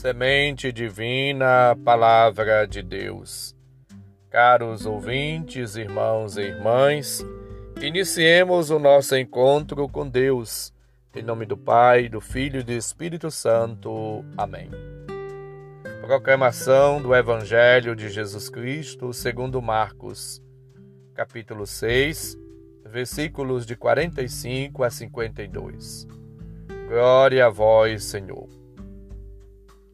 Semente divina, palavra de Deus. Caros ouvintes, irmãos e irmãs, iniciemos o nosso encontro com Deus. Em nome do Pai, do Filho e do Espírito Santo. Amém. Proclamação do Evangelho de Jesus Cristo segundo Marcos, capítulo 6, versículos de 45 a 52. Glória a vós, Senhor.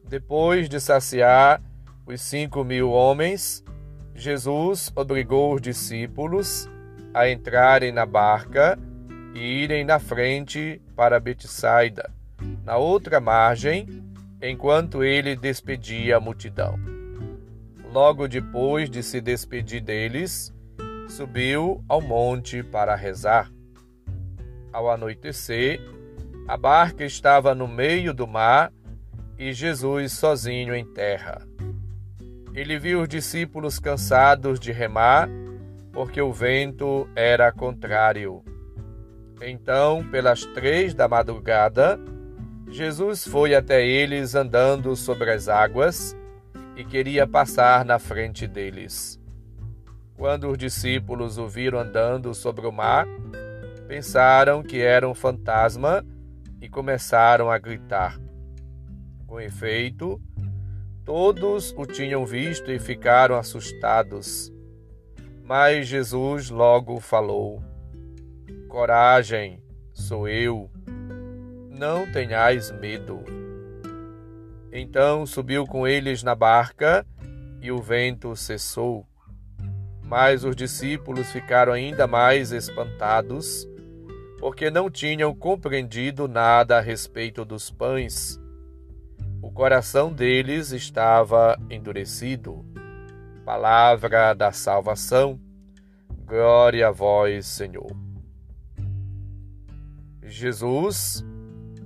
Depois de saciar os cinco mil homens, Jesus obrigou os discípulos a entrarem na barca e irem na frente para Betsaida, na outra margem, enquanto ele despedia a multidão. Logo depois de se despedir deles, subiu ao monte para rezar. Ao anoitecer, a barca estava no meio do mar e Jesus sozinho em terra. Ele viu os discípulos cansados de remar, porque o vento era contrário. Então, pelas três da madrugada, Jesus foi até eles andando sobre as águas e queria passar na frente deles. Quando os discípulos o viram andando sobre o mar, pensaram que era um fantasma e começaram a gritar. Com efeito, todos o tinham visto e ficaram assustados. Mas Jesus logo falou: Coragem, sou eu, não tenhais medo. Então subiu com eles na barca e o vento cessou. Mas os discípulos ficaram ainda mais espantados, porque não tinham compreendido nada a respeito dos pães o coração deles estava endurecido. Palavra da salvação. Glória a vós, Senhor. Jesus,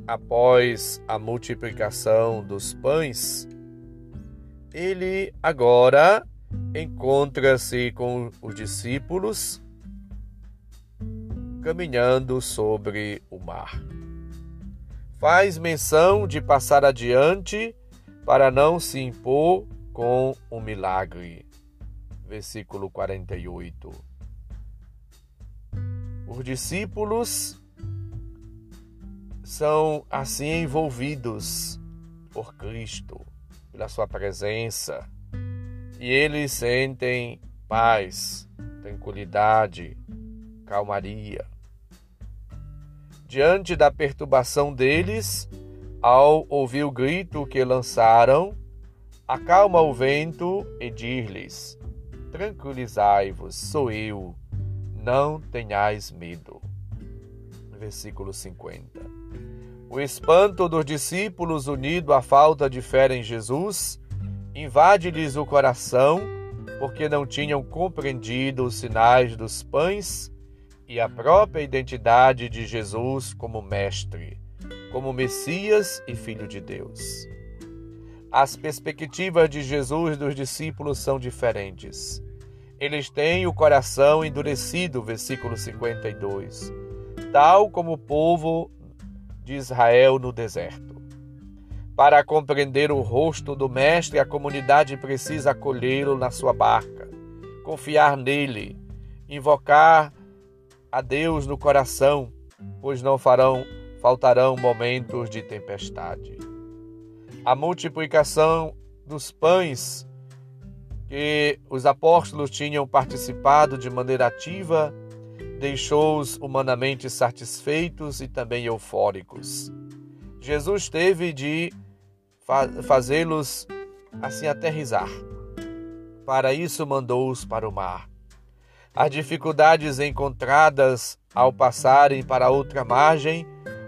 após a multiplicação dos pães, ele agora encontra-se com os discípulos caminhando sobre o mar faz menção de passar adiante para não se impor com o um milagre. Versículo 48. Os discípulos são assim envolvidos por Cristo, pela sua presença, e eles sentem paz, tranquilidade, calmaria diante da perturbação deles, ao ouvir o grito que lançaram, acalma o vento e diz-lhes: Tranquilizai-vos, sou eu, não tenhais medo. Versículo 50. O espanto dos discípulos, unido à falta de fé em Jesus, invade-lhes o coração, porque não tinham compreendido os sinais dos pães e a própria identidade de Jesus como Mestre, como Messias e Filho de Deus. As perspectivas de Jesus dos discípulos são diferentes. Eles têm o coração endurecido, versículo 52, tal como o povo de Israel no deserto. Para compreender o rosto do Mestre, a comunidade precisa acolhê-lo na sua barca, confiar nele, invocar a Deus no coração, pois não farão faltarão momentos de tempestade. A multiplicação dos pães que os apóstolos tinham participado de maneira ativa deixou-os humanamente satisfeitos e também eufóricos. Jesus teve de fazê-los assim aterrizar. Para isso mandou-os para o mar. As dificuldades encontradas ao passarem para outra margem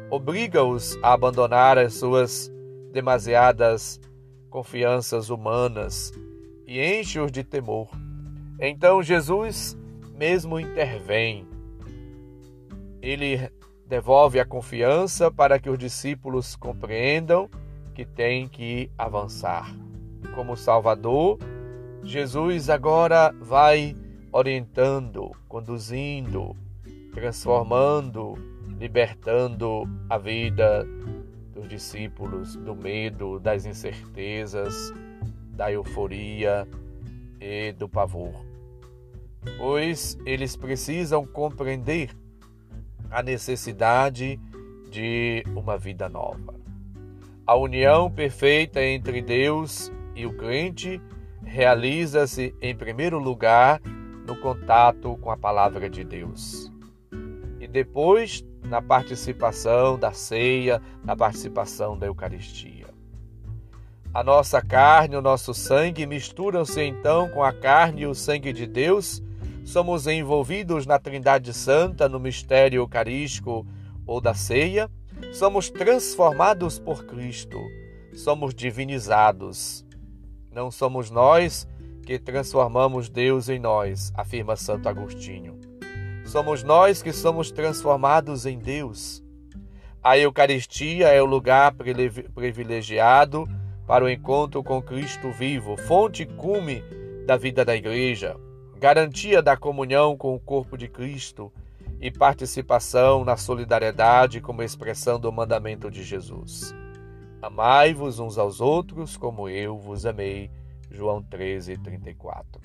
obrigam-os a abandonar as suas demasiadas confianças humanas e enche-os de temor. Então Jesus mesmo intervém. Ele devolve a confiança para que os discípulos compreendam que têm que avançar. Como Salvador, Jesus agora vai orientando, conduzindo, transformando, libertando a vida dos discípulos do medo, das incertezas, da euforia e do pavor. Pois eles precisam compreender a necessidade de uma vida nova. A união perfeita entre Deus e o crente realiza-se, em primeiro lugar, no contato com a palavra de Deus. E depois, na participação da ceia, na participação da Eucaristia. A nossa carne, o nosso sangue misturam-se então com a carne e o sangue de Deus. Somos envolvidos na Trindade Santa, no mistério eucarístico ou da ceia. Somos transformados por Cristo. Somos divinizados. Não somos nós que transformamos Deus em nós, afirma Santo Agostinho. Somos nós que somos transformados em Deus. A Eucaristia é o lugar privilegiado para o encontro com Cristo vivo, fonte e cume da vida da Igreja, garantia da comunhão com o corpo de Cristo e participação na solidariedade como expressão do mandamento de Jesus. Amai-vos uns aos outros como eu vos amei. João 13, 34.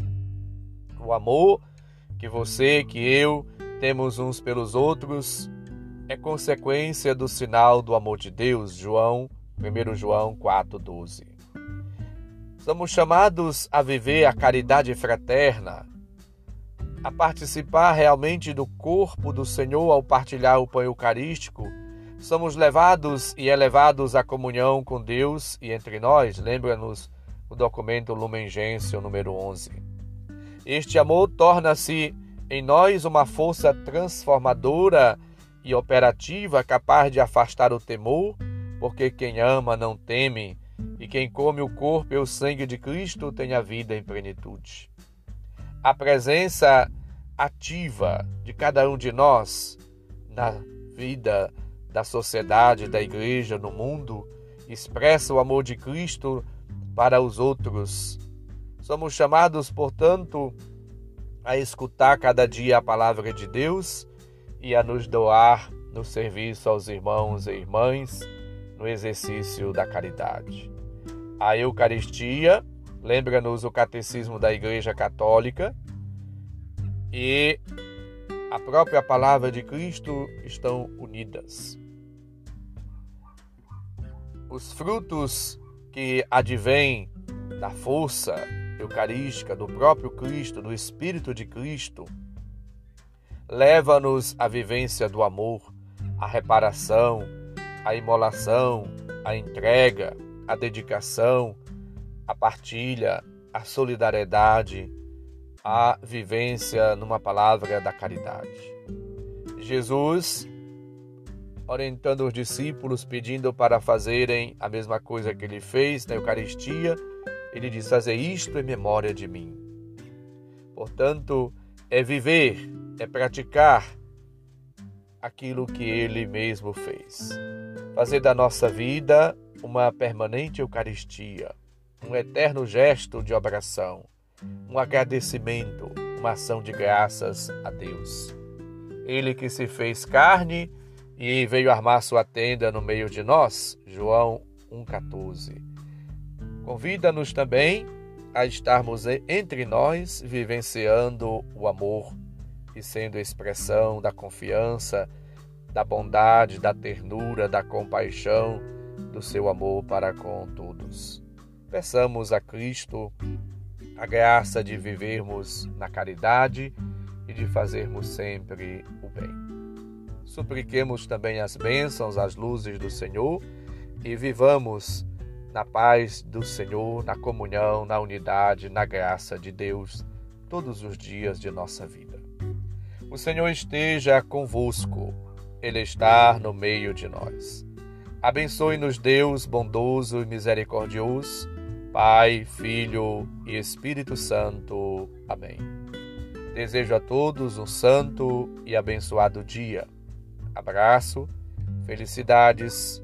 O amor que você, que eu temos uns pelos outros é consequência do sinal do amor de Deus. João 1 João 4,12. Somos chamados a viver a caridade fraterna, a participar realmente do corpo do Senhor ao partilhar o pão eucarístico. Somos levados e elevados à comunhão com Deus e entre nós. Lembra-nos o documento Lumen Gentium número 11. Este amor torna-se em nós uma força transformadora e operativa capaz de afastar o temor porque quem ama não teme, e quem come o corpo e o sangue de Cristo tem a vida em plenitude. A presença ativa de cada um de nós na vida da sociedade, da igreja, no mundo, expressa o amor de Cristo para os outros. Somos chamados, portanto, a escutar cada dia a palavra de Deus e a nos doar no serviço aos irmãos e irmãs no exercício da caridade. A Eucaristia lembra-nos o catecismo da Igreja Católica e a própria palavra de Cristo estão unidas. Os frutos que advêm da força eucarística do próprio Cristo, do Espírito de Cristo, leva-nos à vivência do amor, à reparação, a imolação, a entrega, a dedicação, a partilha, a solidariedade, a vivência numa palavra da caridade. Jesus, orientando os discípulos, pedindo para fazerem a mesma coisa que ele fez na Eucaristia, ele diz: Fazer isto em memória de mim. Portanto, é viver, é praticar aquilo que ele mesmo fez fazer da nossa vida uma permanente Eucaristia, um eterno gesto de oração, um agradecimento, uma ação de graças a Deus. Ele que se fez carne e veio armar sua tenda no meio de nós, João 1,14. Convida-nos também a estarmos entre nós vivenciando o amor e sendo expressão da confiança da bondade, da ternura, da compaixão, do seu amor para com todos. Peçamos a Cristo a graça de vivermos na caridade e de fazermos sempre o bem. Supliquemos também as bênçãos, as luzes do Senhor e vivamos na paz do Senhor, na comunhão, na unidade, na graça de Deus todos os dias de nossa vida. O Senhor esteja convosco. Ele está no meio de nós. Abençoe-nos, Deus bondoso e misericordioso, Pai, Filho e Espírito Santo. Amém. Desejo a todos um santo e abençoado dia. Abraço, felicidades